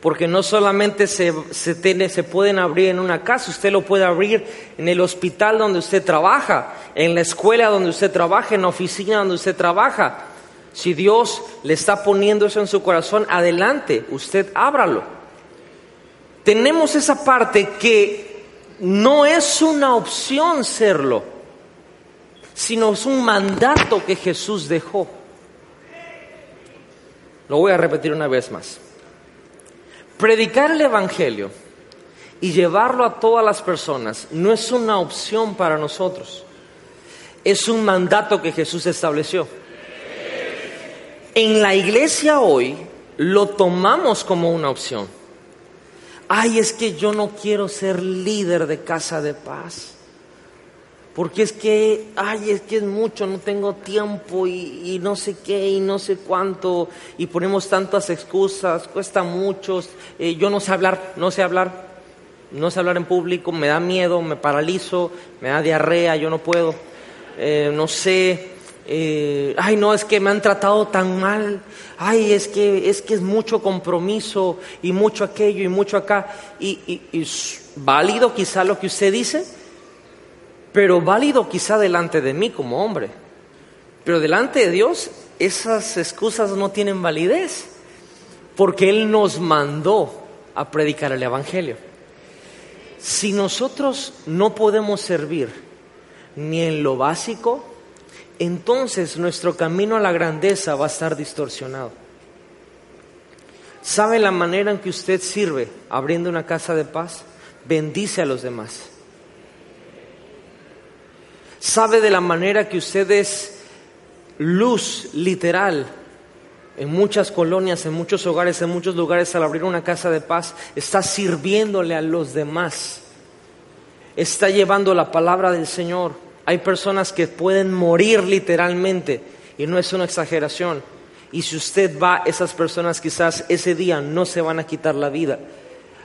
porque no solamente se, se, tiene, se pueden abrir en una casa, usted lo puede abrir en el hospital donde usted trabaja, en la escuela donde usted trabaja, en la oficina donde usted trabaja. Si Dios le está poniendo eso en su corazón, adelante, usted ábralo. Tenemos esa parte que no es una opción serlo, sino es un mandato que Jesús dejó. Lo voy a repetir una vez más. Predicar el Evangelio y llevarlo a todas las personas no es una opción para nosotros, es un mandato que Jesús estableció. En la iglesia hoy lo tomamos como una opción. Ay, es que yo no quiero ser líder de casa de paz. Porque es que, ay, es que es mucho, no tengo tiempo y, no sé qué y no sé cuánto y ponemos tantas excusas, cuesta mucho, eh, yo no sé hablar, no sé hablar, no sé hablar en público, me da miedo, me paralizo, me da diarrea, yo no puedo, eh, no sé, eh, ay, no, es que me han tratado tan mal, ay, es que es, que es mucho compromiso y mucho aquello y mucho acá. Y, y, y válido quizá lo que usted dice, pero válido quizá delante de mí como hombre. Pero delante de Dios esas excusas no tienen validez, porque Él nos mandó a predicar el Evangelio. Si nosotros no podemos servir ni en lo básico, entonces nuestro camino a la grandeza va a estar distorsionado. ¿Sabe la manera en que usted sirve abriendo una casa de paz? Bendice a los demás. ¿Sabe de la manera que usted es luz literal en muchas colonias, en muchos hogares, en muchos lugares al abrir una casa de paz? Está sirviéndole a los demás. Está llevando la palabra del Señor hay personas que pueden morir literalmente y no es una exageración. Y si usted va, esas personas quizás ese día no se van a quitar la vida.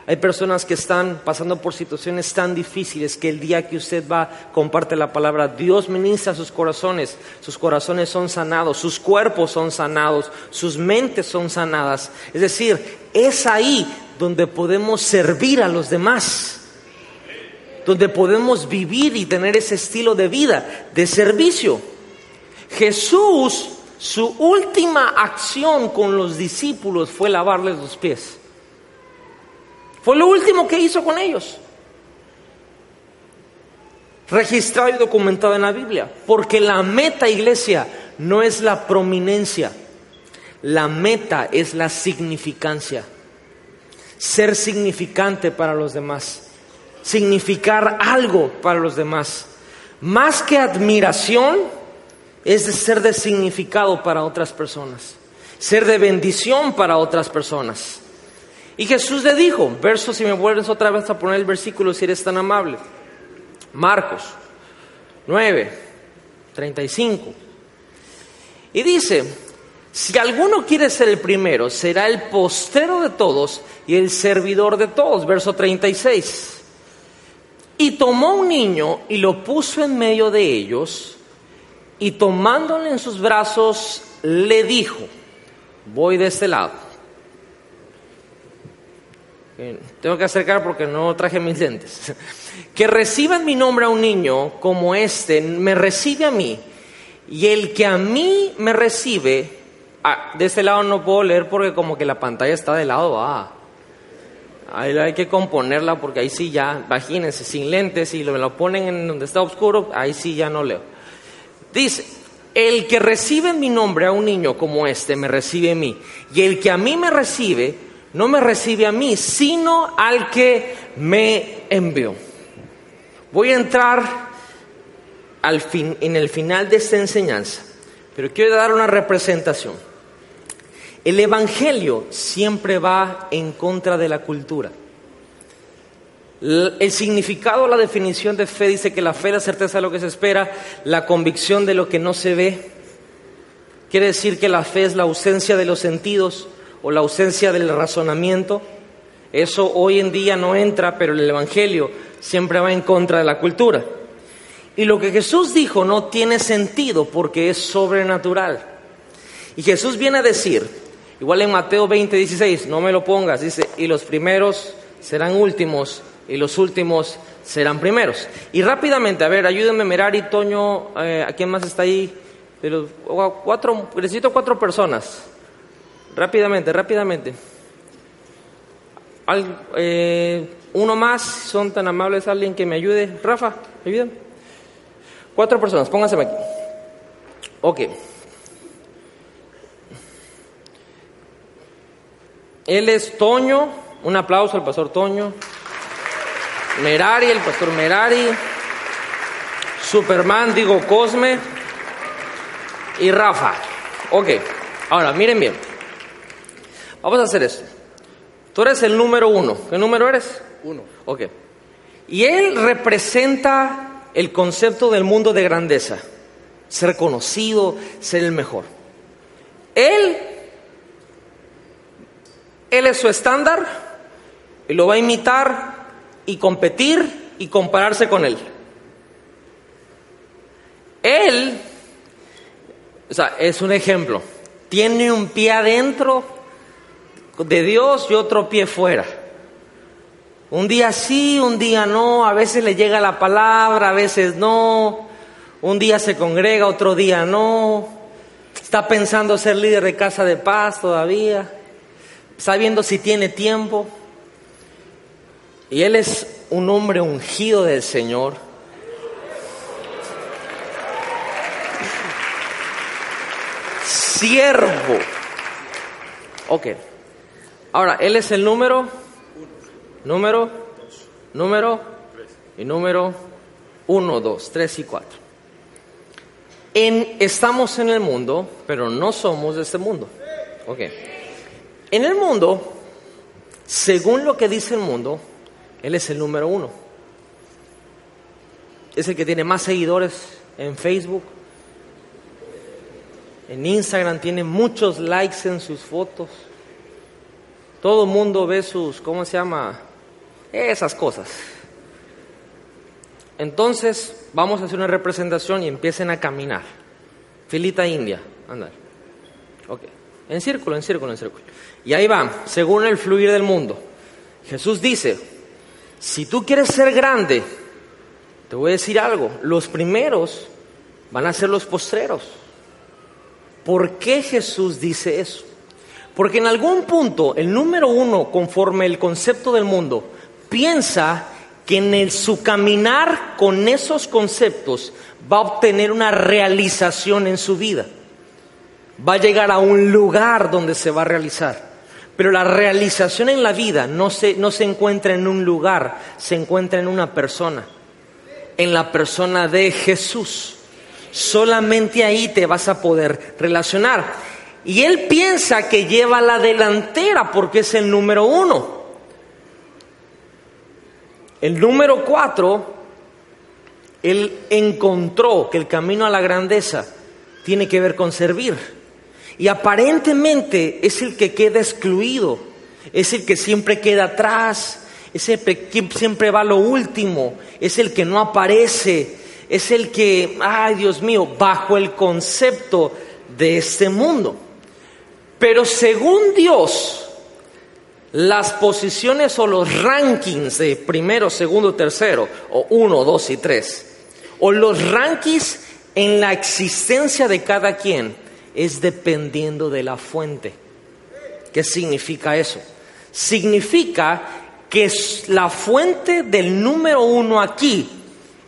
Hay personas que están pasando por situaciones tan difíciles que el día que usted va, comparte la palabra, Dios ministra sus corazones, sus corazones son sanados, sus cuerpos son sanados, sus mentes son sanadas. Es decir, es ahí donde podemos servir a los demás donde podemos vivir y tener ese estilo de vida, de servicio. Jesús, su última acción con los discípulos fue lavarles los pies. Fue lo último que hizo con ellos. Registrado y documentado en la Biblia. Porque la meta, iglesia, no es la prominencia. La meta es la significancia. Ser significante para los demás significar algo para los demás. Más que admiración, es de ser de significado para otras personas, ser de bendición para otras personas. Y Jesús le dijo, verso, si me vuelves otra vez a poner el versículo, si eres tan amable, Marcos 9, 35. Y dice, si alguno quiere ser el primero, será el postero de todos y el servidor de todos, verso 36. Y tomó un niño y lo puso en medio de ellos, y tomándole en sus brazos, le dijo, voy de este lado. Tengo que acercar porque no traje mis lentes. Que reciba en mi nombre a un niño como este, me recibe a mí. Y el que a mí me recibe, ah, de este lado no puedo leer porque como que la pantalla está de lado A. Ahí hay que componerla porque ahí sí ya, imagínense, sin lentes y me lo ponen en donde está oscuro, ahí sí ya no leo. Dice, el que recibe en mi nombre a un niño como este, me recibe a mí. Y el que a mí me recibe, no me recibe a mí, sino al que me envió. Voy a entrar al fin, en el final de esta enseñanza, pero quiero dar una representación. El Evangelio siempre va en contra de la cultura. El significado, la definición de fe dice que la fe es la certeza de lo que se espera, la convicción de lo que no se ve. Quiere decir que la fe es la ausencia de los sentidos o la ausencia del razonamiento. Eso hoy en día no entra, pero el Evangelio siempre va en contra de la cultura. Y lo que Jesús dijo no tiene sentido porque es sobrenatural. Y Jesús viene a decir, igual en Mateo 20, 16, no me lo pongas, dice, y los primeros serán últimos y los últimos serán primeros. Y rápidamente, a ver, ayúdenme, Merari, Toño, eh, ¿a quién más está ahí? De cuatro, necesito cuatro personas. Rápidamente, rápidamente. Eh, uno más, son tan amables, alguien que me ayude. Rafa, ayúdame. Cuatro personas, pónganse aquí. Ok. Él es Toño, un aplauso al pastor Toño. Merari, el pastor Merari, Superman, digo Cosme y Rafa. Ok, ahora miren bien. Vamos a hacer esto. Tú eres el número uno. ¿Qué número eres? Uno. Ok. Y él representa el concepto del mundo de grandeza. Ser conocido, ser el mejor. Él, él es su estándar y lo va a imitar y competir y compararse con Él. Él, o sea, es un ejemplo, tiene un pie adentro de Dios y otro pie fuera. Un día sí, un día no, a veces le llega la palabra, a veces no, un día se congrega, otro día no, está pensando ser líder de casa de paz todavía, sabiendo si tiene tiempo. Y él es un hombre ungido del Señor. Siervo. Ok. Ahora, él es el número, número, número y número uno, dos, tres y cuatro. Estamos en el mundo, pero no somos de este mundo. Ok. En el mundo, según lo que dice el mundo, él es el número uno. Es el que tiene más seguidores en Facebook. En Instagram tiene muchos likes en sus fotos. Todo el mundo ve sus, ¿cómo se llama? Esas cosas. Entonces, vamos a hacer una representación y empiecen a caminar. Filita india, andar. Ok. En círculo, en círculo, en círculo. Y ahí van, según el fluir del mundo. Jesús dice, si tú quieres ser grande, te voy a decir algo, los primeros van a ser los postreros. ¿Por qué Jesús dice eso? Porque en algún punto el número uno, conforme el concepto del mundo, piensa que en su caminar con esos conceptos va a obtener una realización en su vida. Va a llegar a un lugar donde se va a realizar. Pero la realización en la vida no se, no se encuentra en un lugar, se encuentra en una persona, en la persona de Jesús. Solamente ahí te vas a poder relacionar. Y él piensa que lleva la delantera porque es el número uno. El número cuatro, él encontró que el camino a la grandeza tiene que ver con servir. Y aparentemente es el que queda excluido, es el que siempre queda atrás, es el que siempre va a lo último, es el que no aparece, es el que, ay Dios mío, bajo el concepto de este mundo. Pero según Dios, las posiciones o los rankings de primero, segundo, tercero, o uno, dos y tres, o los rankings en la existencia de cada quien, es dependiendo de la fuente. ¿Qué significa eso? Significa que la fuente del número uno aquí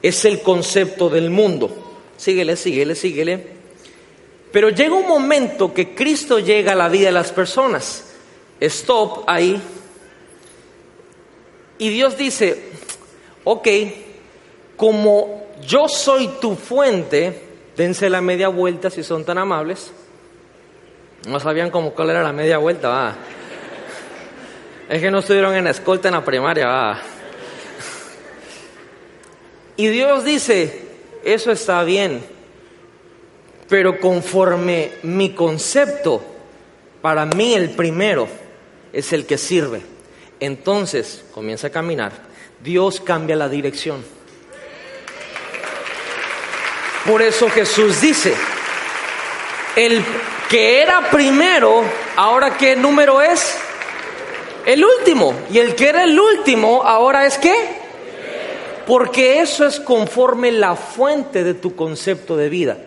es el concepto del mundo. Síguele, síguele, síguele. Pero llega un momento que Cristo llega a la vida de las personas. Stop ahí. Y Dios dice, ok, como yo soy tu fuente, dense la media vuelta si son tan amables. No sabían cómo cuál era la media vuelta, va. Es que no estuvieron en la escolta en la primaria, va. Y Dios dice, eso está bien, pero conforme mi concepto, para mí el primero es el que sirve. Entonces comienza a caminar, Dios cambia la dirección. Por eso Jesús dice, el que era primero, ahora qué número es? El último. Y el que era el último, ahora es qué? Porque eso es conforme la fuente de tu concepto de vida.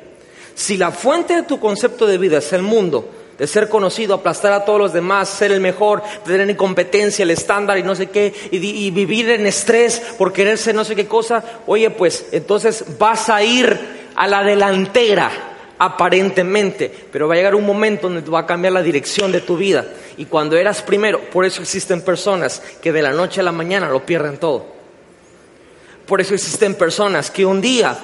Si la fuente de tu concepto de vida es el mundo, de ser conocido, aplastar a todos los demás, ser el mejor, tener incompetencia, el estándar y no sé qué, y, y, vivir en estrés por querer ser no sé qué cosa, oye, pues entonces vas a ir a la delantera, aparentemente, pero va a llegar un momento donde va a cambiar la dirección de tu vida. Y cuando eras primero, por eso existen personas que de la noche a la mañana lo pierden todo. Por eso existen personas que un día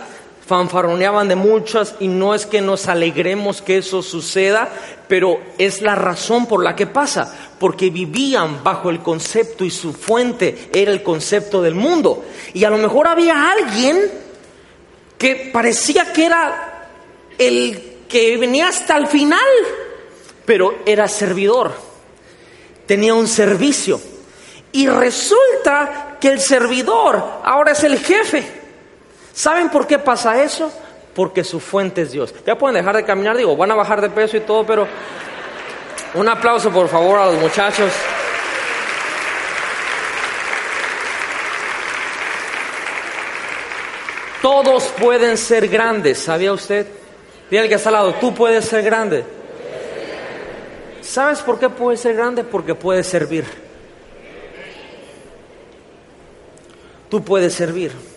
fanfarroneaban de muchas y no es que nos alegremos que eso suceda, pero es la razón por la que pasa, porque vivían bajo el concepto y su fuente era el concepto del mundo. Y a lo mejor había alguien que parecía que era el que venía hasta el final, pero era servidor, tenía un servicio. Y resulta que el servidor ahora es el jefe. ¿Saben por qué pasa eso? Porque su fuente es Dios. Ya pueden dejar de caminar, digo, van a bajar de peso y todo, pero un aplauso por favor a los muchachos. Todos pueden ser grandes, ¿sabía usted? Dígale que está al lado, tú puedes ser grande. ¿Sabes por qué puedes ser grande? Porque puedes servir. Tú puedes servir.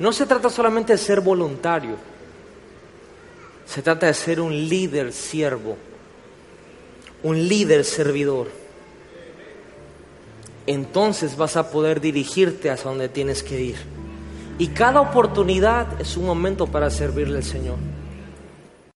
No se trata solamente de ser voluntario, se trata de ser un líder siervo, un líder servidor. Entonces vas a poder dirigirte hacia donde tienes que ir. Y cada oportunidad es un momento para servirle al Señor.